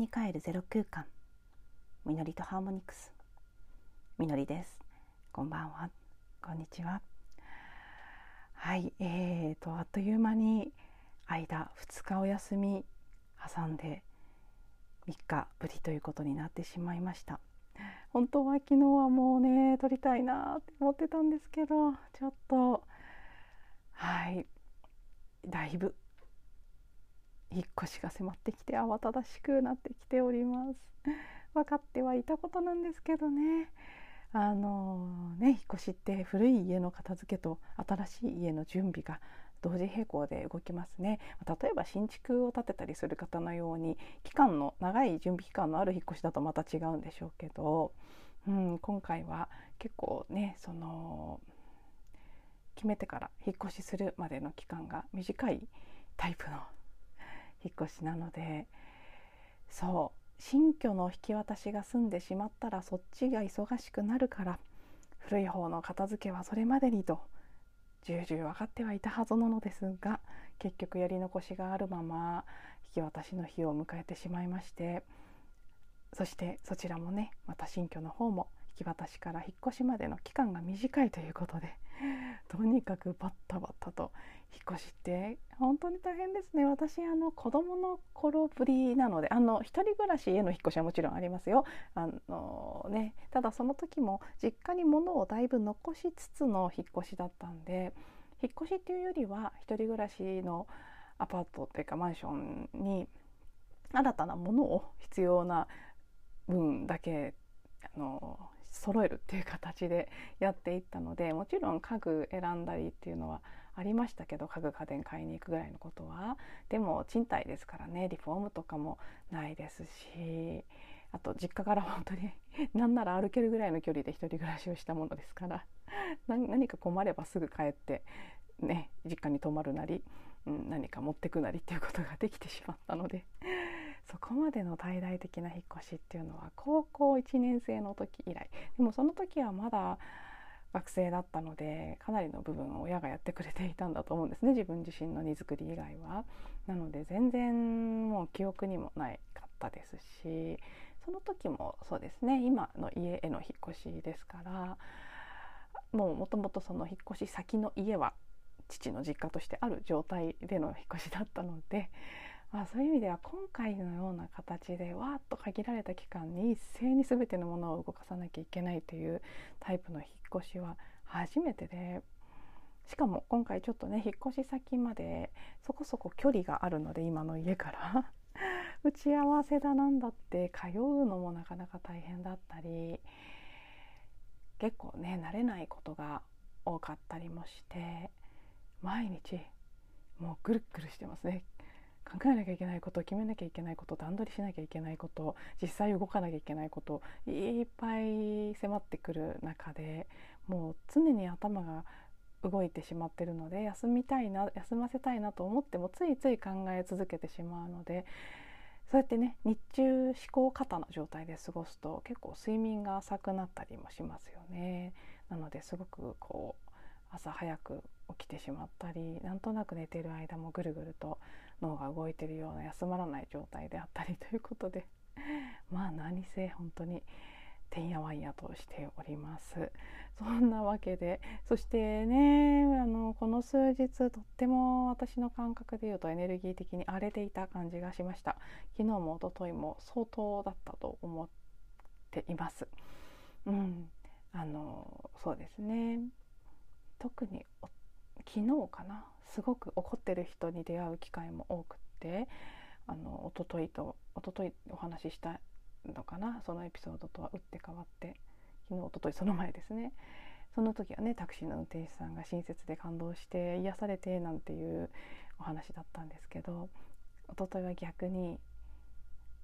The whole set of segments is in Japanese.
に帰るゼロ空間。みのりとハーモニクス。みのりです。こんばんは。こんにちは。はいえーとあっという間に間2日お休み挟んで3日ぶりということになってしまいました。本当は昨日はもうね撮りたいなって思ってたんですけどちょっとはいだいぶ引っ越しが迫ってきて慌ただしくなってきております。分かってはいたことなんですけどね。あのね引っ越しって古い家の片付けと新しい家の準備が同時並行で動きますね。例えば新築を建てたりする方のように期間の長い準備期間のある引っ越しだとまた違うんでしょうけど、うん、今回は結構ねその決めてから引っ越しするまでの期間が短いタイプの引っ越しなのでそう新居の引き渡しが済んでしまったらそっちが忙しくなるから古い方の片付けはそれまでにと重々分かってはいたはずなのですが結局やり残しがあるまま引き渡しの日を迎えてしまいましてそしてそちらもねまた新居の方も引き渡しから引っ越しまでの期間が短いということでとにかくバッタバッタと引っ越しって本当に大変ですね。私あの子供の頃ぶりなのであの一人暮らしへの引っ越しはもちろんありますよ。あのねただその時も実家に物をだいぶ残しつつの引っ越しだったんで引っ越しっていうよりは一人暮らしのアパートというかマンションに新たなものを必要な分だけあの揃えるっていう形でやっていったのでもちろん家具選んだりっていうのはありましたけど家具家電買いに行くぐらいのことは。でも賃貸ですからねリフォームとかもないですしあと実家から本当に 何なら歩けるぐらいの距離で一人暮らしをしたものですから何か困ればすぐ帰ってね実家に泊まるなり、うん、何か持ってくなりっていうことができてしまったのでそこまでの大々的な引っ越しっていうのは高校1年生の時以来でもその時はまだ学生だったのでかなりの部分を親がやってくれていたんだと思うんですね 自分自身の荷造り以外は。なので全然もう記憶にもないかったですしその時もそうですね今の家への引っ越しですからもうもともとその引っ越し先の家は父の実家としてある状態での引っ越しだったのでまあ、そういう意味では今回のような形でわーっと限られた期間に一斉に全てのものを動かさなきゃいけないというタイプの引っ越しは初めてでしかも今回ちょっとね引っ越し先までそこそこ距離があるので今の家から。打ち合わせだなんだって通うのもなかなか大変だったり結構ね慣れないことが多かったりもして毎日もうぐるぐるしてますね。考えなきゃいけないこと決めなきゃいけないこと段取りしなきゃいけないこと実際動かなきゃいけないこといっぱい迫ってくる中でもう常に頭が動いてしまってるので休みたいな休ませたいなと思ってもついつい考え続けてしまうのでそうやってね日中思考過多な状態で過ごすと結構睡眠が浅くなったりもしますよね。なのですごくこう朝早く起きてしまったりなんとなく寝てる間もぐるぐると脳が動いてるような休まらない状態であったりということで まあ何せ本当にてんやわんやとしております。そんなわけでそしてねあのこの数日とっても私の感覚でいうとエネルギー的に荒れていた感じがしました。昨日も一昨日も相当だったと思っています。うん。あのそうですね。特に昨日かなすごく怒ってる人に出会う機会も多くってあの一昨日と一昨日お話ししたのかなそのエピソードとは打って変わって昨日一昨日その前ですね。その時はねタクシーの運転手さんが親切で感動して癒されてなんていうお話だったんですけど一昨日は逆に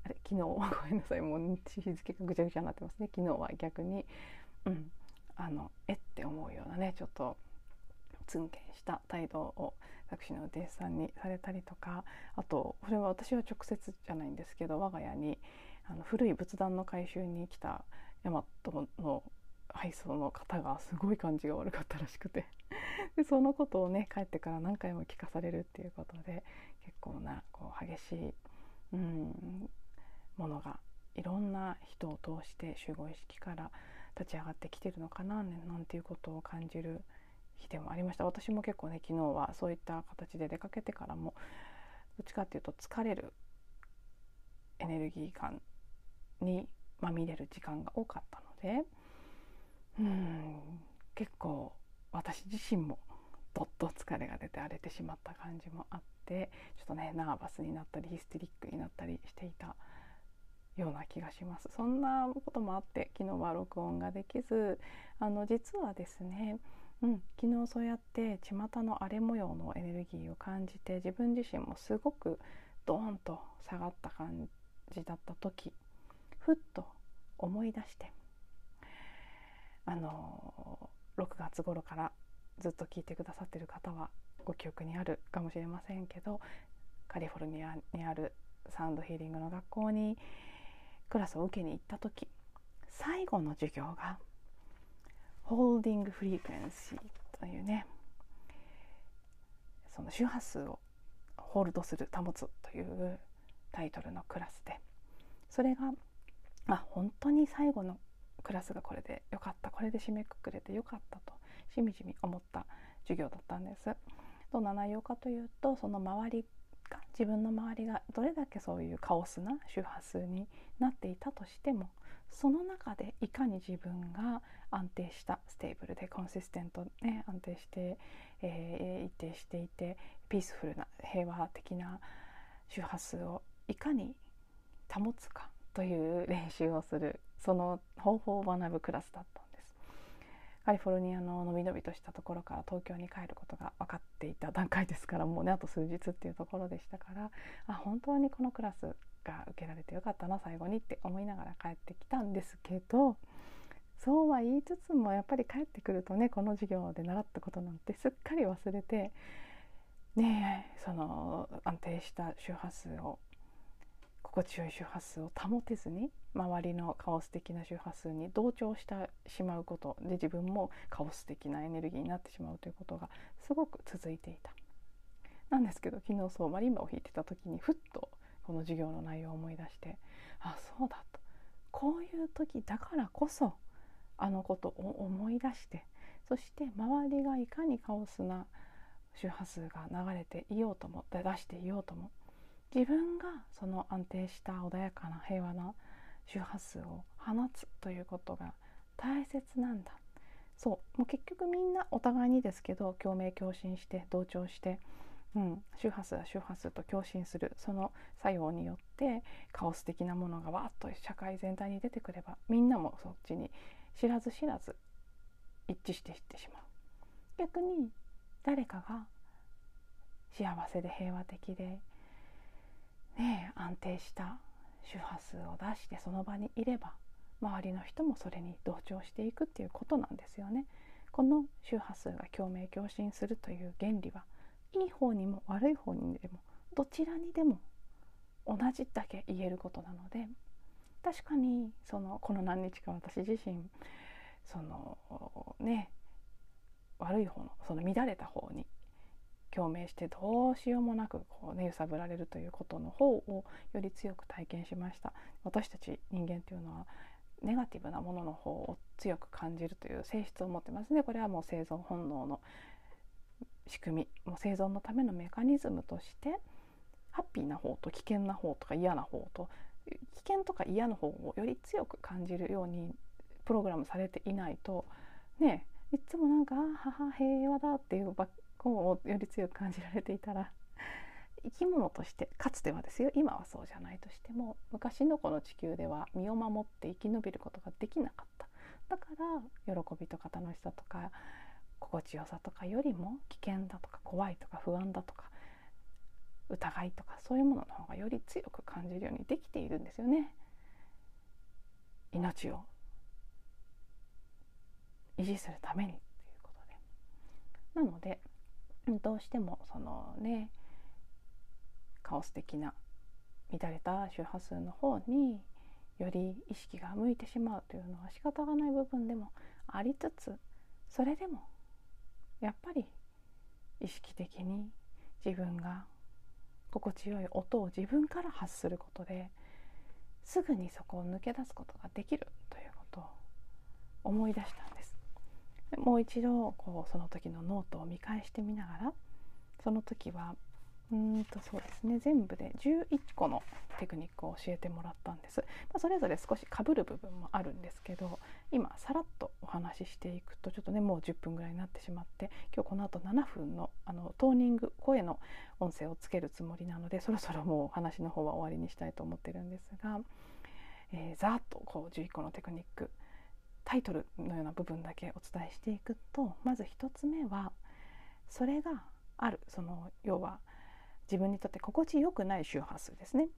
あれ昨日ごめんなさいもう日付がぐちゃぐちゃになってますね。昨日は逆にうんあのえって思うようなねちょっとツンケンした態度をタクシーの運転手さんにされたりとかあとこれは私は直接じゃないんですけど我が家にあの古い仏壇の回収に来たヤマトの配送の方がすごい感じが悪かったらしくて。でそのことをね帰ってから何回も聞かされるっていうことで結構なこう激しい、うん、ものがいろんな人を通して集合意識から立ち上がってきてるのかななんていうことを感じる日でもありました。私も結構ね昨日はそういった形で出かけてからもどっちかっていうと疲れるエネルギー感にまみれる時間が多かったのでうん結構私自身もどっと疲れが出て荒れてしまった感じもあってちょっとねナーバスになったりヒステリックになったりしていたような気がします。そんなこともあって昨日は録音ができずあの実はですね、うん、昨日そうやって巷の荒れ模様のエネルギーを感じて自分自身もすごくドーンと下がった感じだった時ふっと思い出してあの6月頃からずっと聞いてくださってる方はご記憶にあるかもしれませんけどカリフォルニアにあるサウンドヒーリングの学校にクラスを受けに行った時最後の授業がホールディングフリークエンシーというねその周波数をホールドする保つというタイトルのクラスでそれがあ本当に最後のクラスがこれでよかったこれで締めくくれてよかったとしみじみ思った授業だったんです。どんな内容かというとその周りが自分の周りがどれだけそういうカオスな周波数になっていたとしてもその中でいかに自分が安定した stable で consistent ね安定して、えー、一定していてピースフルな平和的な周波数をいかに保つかという練習をするその方法を学ぶクラスだった。カリフォルニアののびのびとしたところから東京に帰ることが分かっていた段階ですからもうねあと数日っていうところでしたからあ本当にこのクラスが受けられてよかったな最後にって思いながら帰ってきたんですけどそうは言いつつもやっぱり帰ってくるとねこの授業で習ったことなんてすっかり忘れてねその安定した周波数を心地よい周波数を保てずに周りのカオス的な周波数に同調してしまうことで自分もカオス的なエネルギーになってしまうということがすごく続いていた。なんですけど昨日そうマリンバを弾いてた時にふっとこの授業の内容を思い出してあそうだとこういう時だからこそあのことを思い出してそして周りがいかにカオスな周波数が流れていようとも出していようとも自分がその安定した穏やかな平和な周波数を放つということが大切なんだ。そう。もう結局みんなお互いにですけど共鳴共振して同調してうん、周波数は周波数と共振する。その作用によってカオス的なものがわっと社会全体に出てくればみんなもそっちに知らず知らず一致していってしまう。逆に誰かが幸せで平和的で、ね、安定した周波数を出してその場にいれば周りの人もそれに同調していくっていうことなんですよね。この周波数が共鳴共振するという原理はいい方にも悪い方にでもどちらにでも同じだけ言えることなので確かにそのこの何日か私自身そのね悪い方のその乱れた方に共鳴してどうしようもなくこうね揺さぶられるということの方をより強く体験しました。私たち人間っていうのはネガティブなものの方を強く感じるという性質を持ってますね。これはもう生存本能の仕組みもう生存のためのメカニズムとしてハッピーな方と危険な方とか嫌な方と危険とか嫌な方をより強く感じるようにプログラムされていないとねいつもなんか「母平和だ」っていうばっ方をより強く感じられていたら 生き物としてかつてはですよ今はそうじゃないとしても昔のこの地球では身を守って生き延びることができなかっただから喜びとか楽しさとか心地よさとかよりも危険だとか怖いとか不安だとか疑いとかそういうものの方がより強く感じるようにできているんですよね。命を維持するためにということで。なのでどうしてもそのねカオス的な乱れた周波数の方により意識が向いてしまうというのは仕方がない部分でもありつつそれでもやっぱり意識的に自分が心地よい音を自分から発することですぐにそこを抜け出すことができるということを思い出したんです。もう一度こうその時のノートを見返してみながらその時はうんとそうですね全部で11個のテクニックを教えてもらったんです、まあ、それぞれ少しかぶる部分もあるんですけど今さらっとお話ししていくとちょっとねもう10分ぐらいになってしまって今日この後7分のあのトーニング声の音声をつけるつもりなのでそろそろもう話の方は終わりにしたいと思ってるんですが、えー、ざっとこう11個のテクニックタイトルのような部分だけお伝えしていくとまず1つ目はそれがある。その要は自分にとって心地よくない周波数ですね。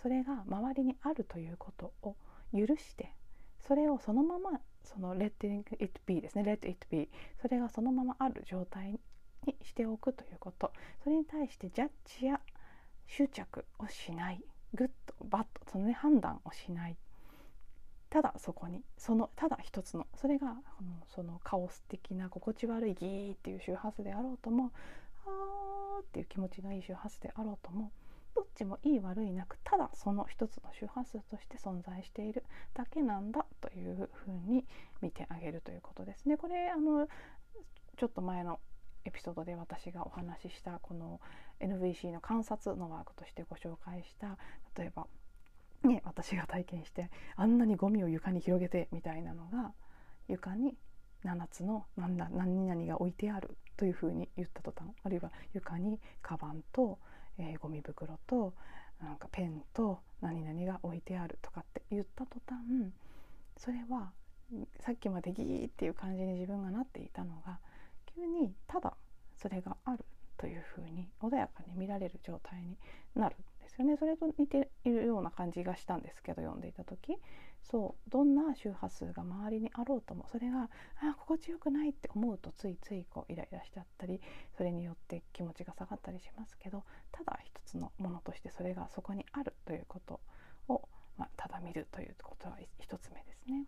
それが周りにあるということを許してそれをそのままその let it be ですね。let it be それがそのままある状態にしておくということ。それに対してジャッジや執着をしない。 good bad その、ね、判断をしない。ただそこにそのただ一つのそれがそのカオス的な心地悪いギーっていう周波数であろうともあーっていう気持ちのいい周波数であろうともどっちもいい悪いなくただその一つの周波数として存在しているだけなんだというふうに見てあげるということですね。これあのちょっと前のエピソードで私がお話ししたこの NVC の観察のワークとしてご紹介した例えば、ね、私が体験してあんなにゴミを床に広げてみたいなのが床に7つの何だ何々が置いてあるというふうに言った途端あるいは床にカバンと、えー、ゴミ袋となんかペンと何々が置いてあるとかって言った途端それはさっきまでギーっていう感じに自分がなっていたのが急にただそれがあるというふうに穏やかに見られる状態になる。よね。それと似ているような感じがしたんですけど読んでいた時。そう。どんな周波数が周りにあろうともそれがあ心地よくないって思うとついついこうイライラしちゃったりそれによって気持ちが下がったりしますけどただ一つのものとしてそれがそこにあるということを、まあ、ただ見るということは一つ目ですね。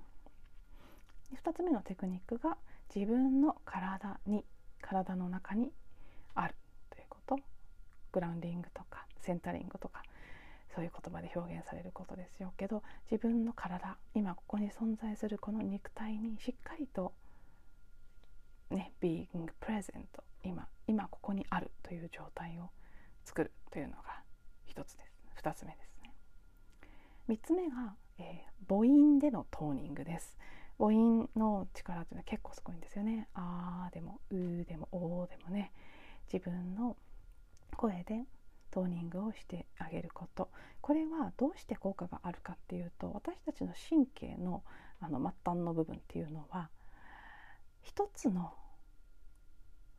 2つ目のテクニックが自分の体に体の中にあるということ。グラウンディングとかセンタリングとかそういう言葉で表現されることですよ。けど自分の体今ここに存在するこの肉体にしっかりとね being present 今今ここにあるという状態を作るというのが一つです。二つ目ですね。三つ目が、えー、母音でのトーニングです。母音の力というのは結構すごいんですよね。あーでもうーでもおーでもね。自分の声でトーニングをしてあげることこれはどうして効果があるかっていうと私たちの神経のあの末端の部分っていうのは一つの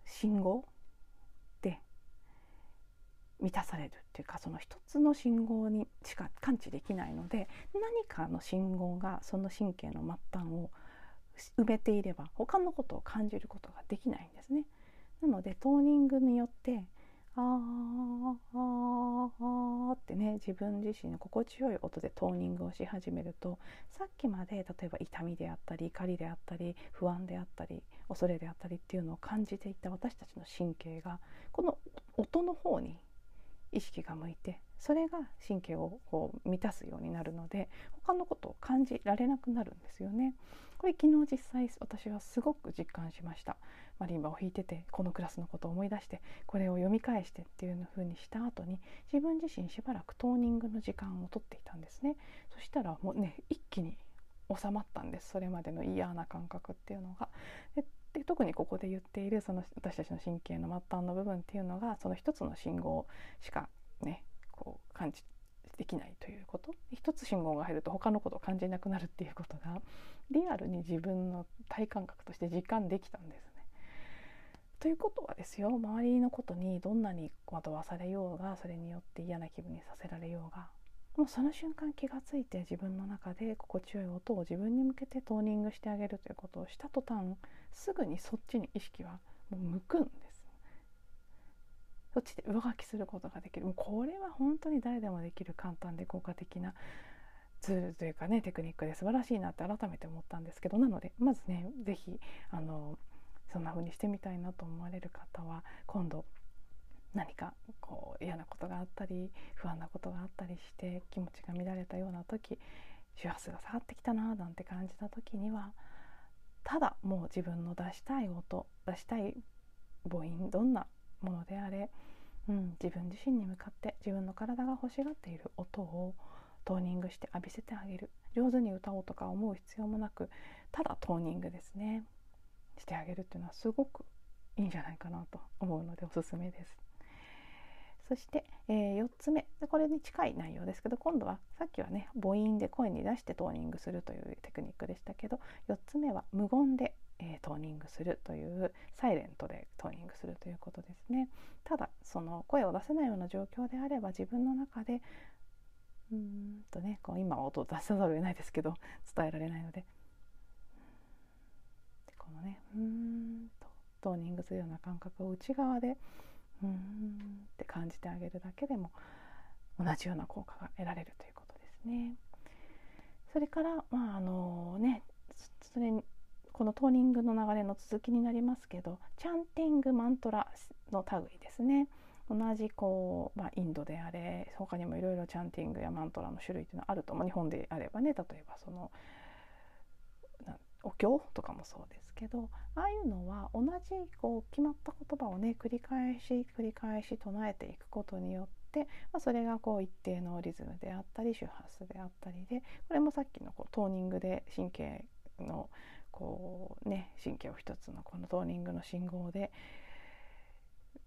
信号で満たされるっていうかその一つの信号にしか感知できないので何かの信号がその神経の末端を埋めていれば他のことを感じることができないんですね。なのでトーニングによってあーあーってね自分自身の心地よい音でトーニングをし始めるとさっきまで例えば痛みであったり怒りであったり不安であったり恐れであったりっていうのを感じていた私たちの神経がこの音の方に意識が向いてそれが神経をこう満たすようになるので他のことを感じられなくなるんですよね。これ昨日実際私はすごく実感しました。マリンバを弾いててこのクラスのことを思い出してこれを読み返してっていう風にした後に自分自身しばらくトーニングの時間をとっていたんですね。そしたらもうね一気に収まったんですそれまでの嫌な感覚っていうのが。でで特にここで言っているその私たちの神経の末端の部分っていうのがその一つの信号しかねこう感知できないということ一つ信号が入ると他のことを感じなくなるっていうことがリアルに自分の体感覚として実感できたんですね。ということはですよ周りのことにどんなに惑わされようがそれによって嫌な気分にさせられようがもうその瞬間気がついて自分の中で心地よい音を自分に向けてトーニングしてあげるということをした途端すぐにそっちに意識はもう向くんですそっちで上書きすることができる。もうこれは本当に誰でもできる簡単で効果的なツールというかねテクニックで素晴らしいなって改めて思ったんですけど。なのでまずね是非あのそんな風にしてみたいなと思われる方は今度何かこう嫌なことがあったり不安なことがあったりして気持ちが乱れたような時周波数が下がってきたななんて感じた時にはただもう自分の出したい音出したい母音どんなものであれ、うん、自分自身に向かって自分の体が欲しがっている音をトーニングして浴びせてあげる。上手に歌おうとか思う必要もなくただトーニングですね。してあげるっていうのはすごくいいんじゃないかなと思うのでおすすめです。そして、えー、4つ目。これに近い内容ですけど今度はさっきはね母音で声に出してトーニングするというテクニックでしたけど4つ目は無言で、えー、トーニングするというサイレントでトーニングするということですね。ただその声を出せないような状況であれば自分の中でうんとねこう今は音を出さざるを得ないですけど伝えられないのででこのねうんとトーニングするような感覚を内側でうんって感じてあげるだけでも同じような効果が得られるということですね。それからまああのねそれこのトーニングの流れの続きになりますけどチャンティングマントラの類ですね。同じこう、まあ、インドであれ他にもいろいろチャンティングやマントラの種類っていうのはあると思う日本であればね例えばそのお経とかもそうですけどああいうのは同じこう決まった言葉をね繰り返し繰り返し唱えていくことによって、まあ、それがこう一定のリズムであったり周波数であったりでこれもさっきのこうトーニングで神経のこうね神経を一つのこのトーニングの信号で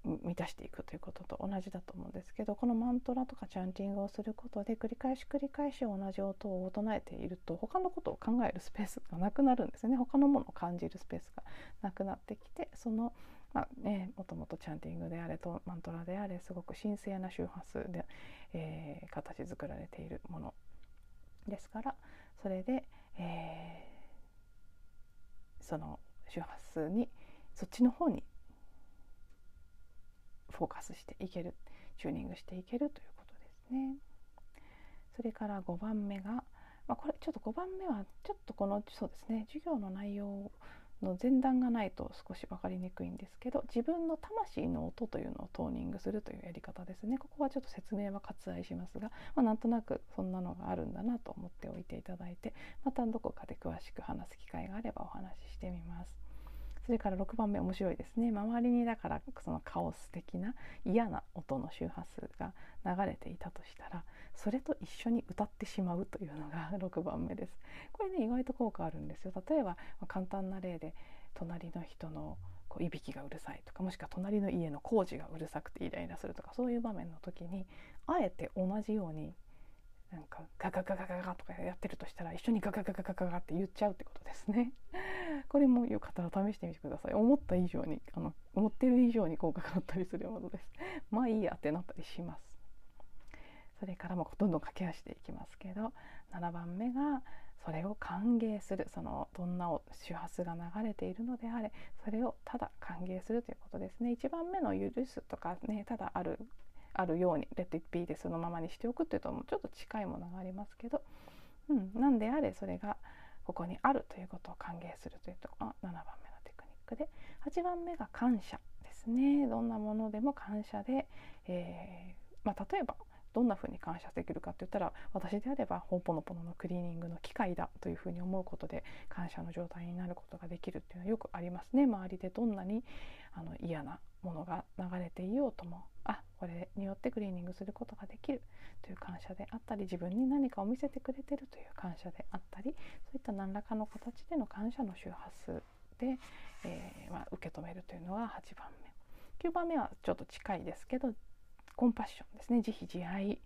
満たしていくということと同じだと思うんですけどこのマントラとかチャンティングをすることで繰り返し繰り返し同じ音を唱えていると他のことを考えるスペースがなくなるんですね。他のものを感じるスペースがなくなってきてそのまあね、もともとチャンティングであれとマントラであれすごく神聖な周波数で、えー、形作られているものですからそれで、えー、その周波数にそっちの方にフォーカスしていけるチューニングしていけるということですね。それから5番目が、まあ、これちょっと5番目はちょっとこのそうですね授業の内容の前段がないと少し分かりにくいんですけど自分の魂の音というのをトーニングするというやり方ですねここはちょっと説明は割愛しますが、まあ、なんとなくそんなのがあるんだなと思っておいていただいてまたどこかで詳しく話す機会があればお話ししてみます。それから6番目面白いですね周りにだからそのカオス的な嫌な音の周波数が流れていたとしたらそれと一緒に歌ってしまうというのが 6番目ですこれね意外と効果あるんですよ例えば、ま簡単な例で隣の人のこういびきがうるさいとかもしくは隣の家の工事がうるさくてイライラするとかそういう場面の時にあえて同じようになんかガガガガガガとかやってるとしたら一緒にガガガガガガガって言っちゃうってことですね。これもよかったら試してみてください。思った以上にあの思ってる以上に効果があったりするものです。まあいいやってなったりします。それからもどんどん駆け足でいきますけど7番目がそれを歓迎するそのどんな周波数が流れているのであれそれをただ歓迎するということですね。1番目の許すとかねただあるあるようにレッド・イッピーでそのままにしておくっていうともうちょっと近いものがありますけど、うん、なんであれそれがここにあるということを歓迎するというとこが7番目のテクニックで8番目が感謝ですね。どんなものでも感謝で、えー、まあ、例えばどんなふうに感謝できるかって言ったら私であればホーポノポノのクリーニングの機械だというふうに思うことで感謝の状態になることができるっていうのはよくありますね。周りでどんなにあの嫌なものが流れていようともあこれによってクリーニングすることができるという感謝であったり自分に何かを見せてくれてるという感謝であったりそういった何らかの形での感謝の周波数で、えー、まあ、受け止めるというのが8番目。9番目はちょっと近いですけどコンパッションですね。慈悲自愛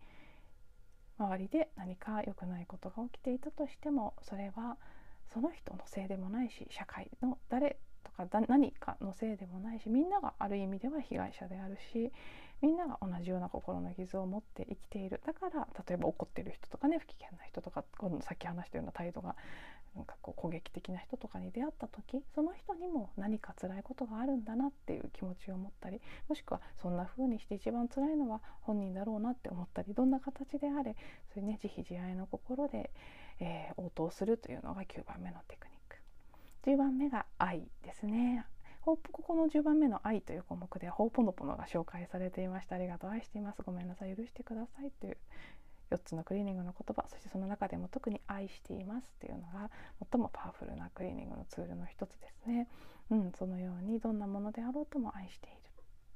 周りで何か良くないことが起きていたとしてもそれはその人のせいでもないし社会の誰とか何かのせいでもないしみんながある意味では被害者であるしみんなが同じような心の傷を持って生きている。だから例えば怒ってる人とかね不機嫌な人とかさっき話したような態度がなんかこう攻撃的な人とかに出会った時その人にも何か辛いことがあるんだなっていう気持ちを持ったりもしくはそんな風にして一番辛いのは本人だろうなって思ったりどんな形であれそういうね慈悲自愛の心で、えー、応答するというのが9番目のテクニック。10番目が愛ですね。ここの10番目の「愛」という項目では「ホーポノポノ」が紹介されていました。ありがとう。愛しています。ごめんなさい。許してくださいという4つのクリーニングの言葉。そしてその中でも特に「愛しています」っていうのが最もパワフルなクリーニングのツールの一つですね。うん、そのようにどんなものであろうとも愛している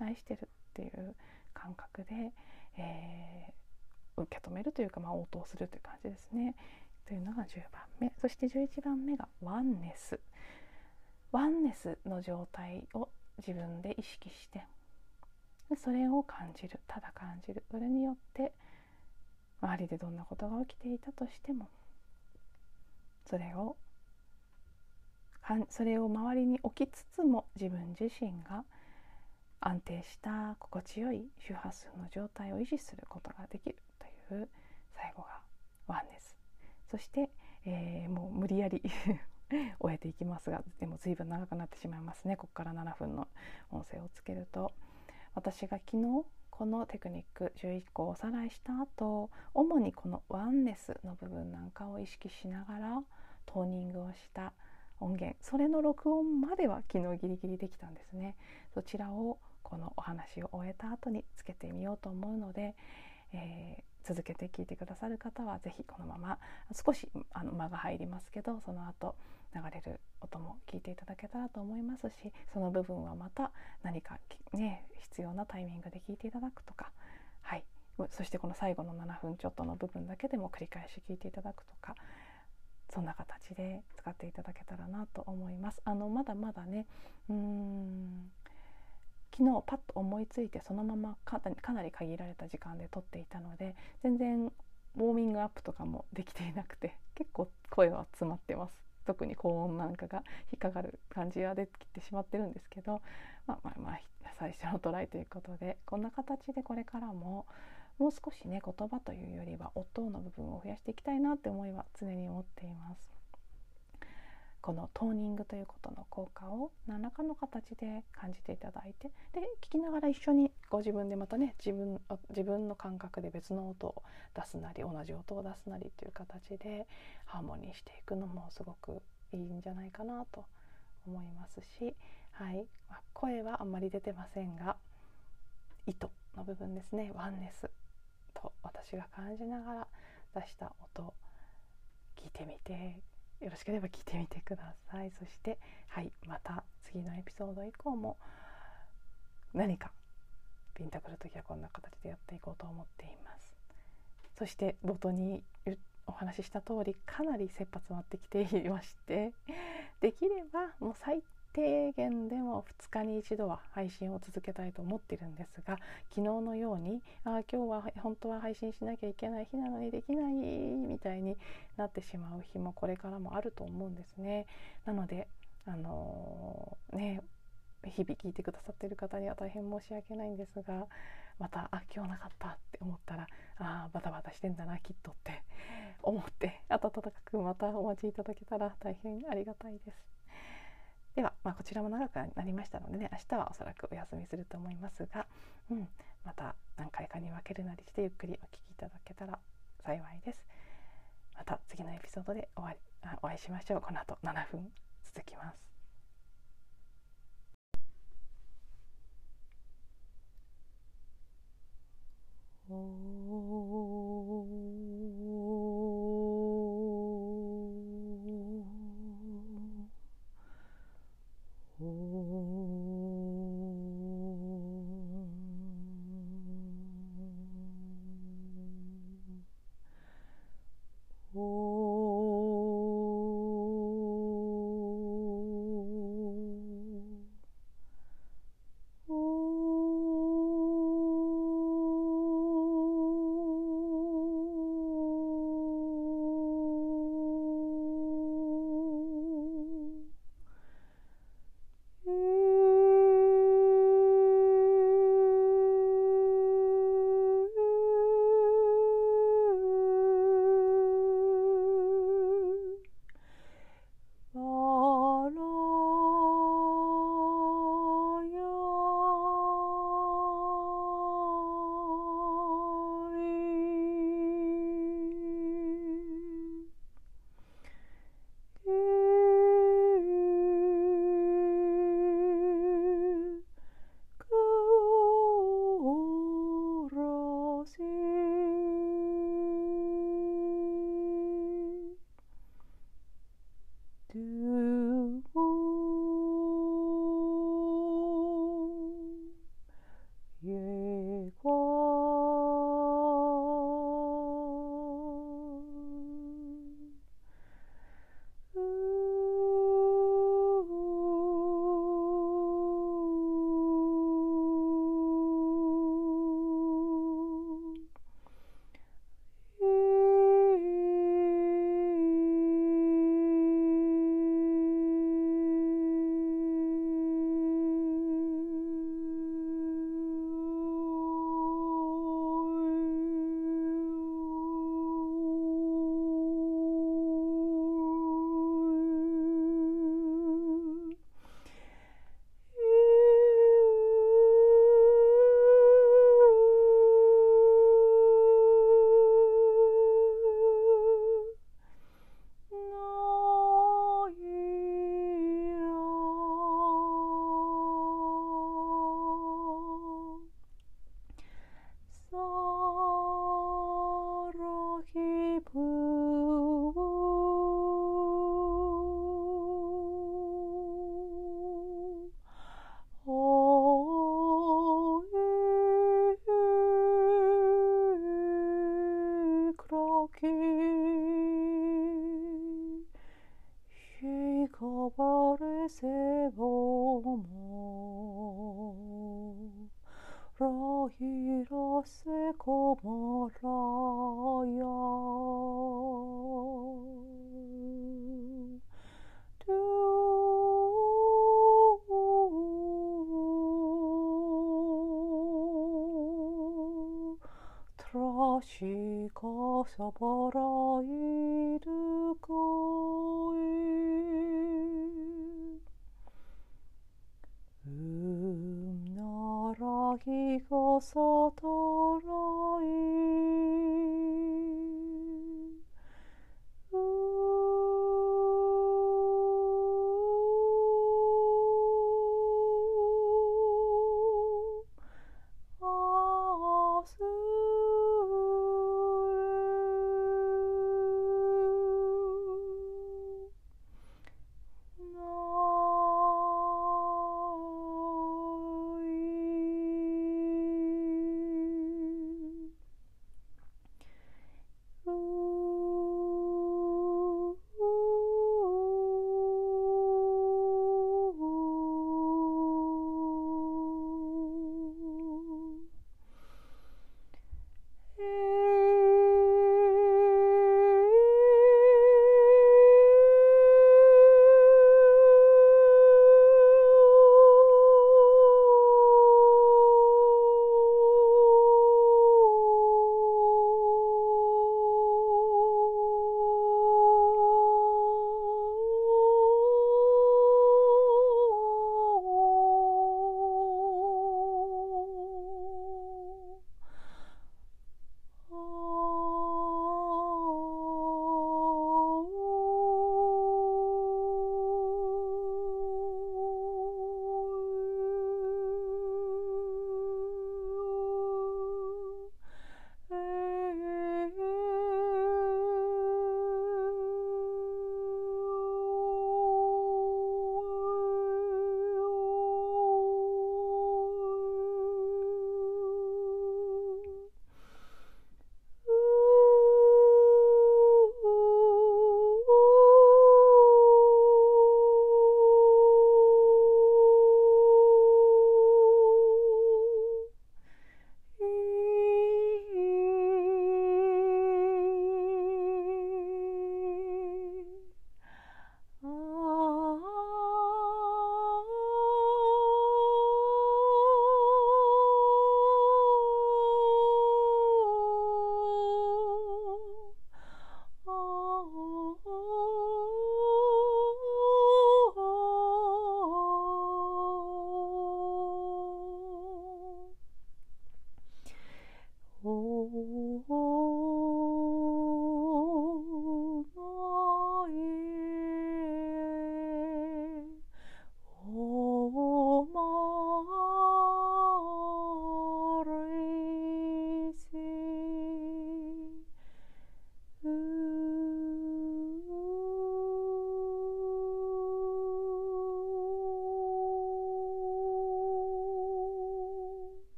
愛してるっていう感覚で、えー、受け止めるというか、まあ、応答するという感じですね。というのが10番目。そして11番目がワンネス。ワンネスの状態を自分で意識してそれを感じるただ感じる。それによって周りでどんなことが起きていたとしてもそれをそれを周りに置きつつも自分自身が安定した心地よい周波数の状態を維持することができる。という最後がワンネス。そして、えー、もう無理やり 終えていきますがでも随分長くなってしまいますね。ここから7分の音声をつけると。私が昨日このテクニック11個をおさらいした後主にこのワンネスの部分なんかを意識しながらトーニングをした音源。それの録音までは昨日ギリギリできたんですね。そちらをこのお話を終えた後につけてみようと思うので、えー、続けて聞いてくださる方は是非このまま少しあの間が入りますけどその後流れる音も聞いていただけたらと思いますしその部分はまた何かね必要なタイミングで聞いていただくとかはいそしてこの最後の7分ちょっとの部分だけでも繰り返し聞いていただくとかそんな形で使っていただけたらなと思います。あのまだまだねうーん昨日パッと思いついてそのままかなり限られた時間で撮っていたので全然ウォーミングアップとかもできていなくて結構声は詰まってます。特に高音なんかが引っかかる感じは出てきてしまってるんですけど、まあ、まあまあ最初のトライということでこんな形でこれからももう少しね言葉というよりは音の部分を増やしていきたいなって思いは常に思っています。このトーニングということの効果を何らかの形で感じていただいてで聞きながら一緒にご自分でまたね自分自分の感覚で別の音を出すなり同じ音を出すなりっていう形でハーモニーしていくのもすごくいいんじゃないかなと思いますし、はい。声はあんまり出てませんが糸の部分ですね。ワンネスと私が感じながら出した音聞いてみてよろしければ聞いてみてください。そしてはいまた次のエピソード以降も何かピンとくる時はこんな形でやっていこうと思っています。そして冒頭にお話しした通りかなり切羽詰まってきていましてできればもう最低限でも2日に1度は配信を続けたいと思ってるんですが昨日のようにあ今日は本当は配信しなきゃいけない日なのにできないみたいになってしまう日もこれからもあると思うんですね。なのであのー、ね日々聞いてくださってる方には大変申し訳ないんですがまたあ今日なかったって思ったらああバタバタしてんだなきっとって思って温かくまたお待ちいただけたら大変ありがたいです。では、まあ、こちらも長くなりましたのでね明日はおそらくお休みすると思いますが、うん、また何回かに分けるなりしてゆっくりお聴きいただけたら幸いです。また次のエピソードでお会いお会いしましょう。この後7分続きます。Oh. oso por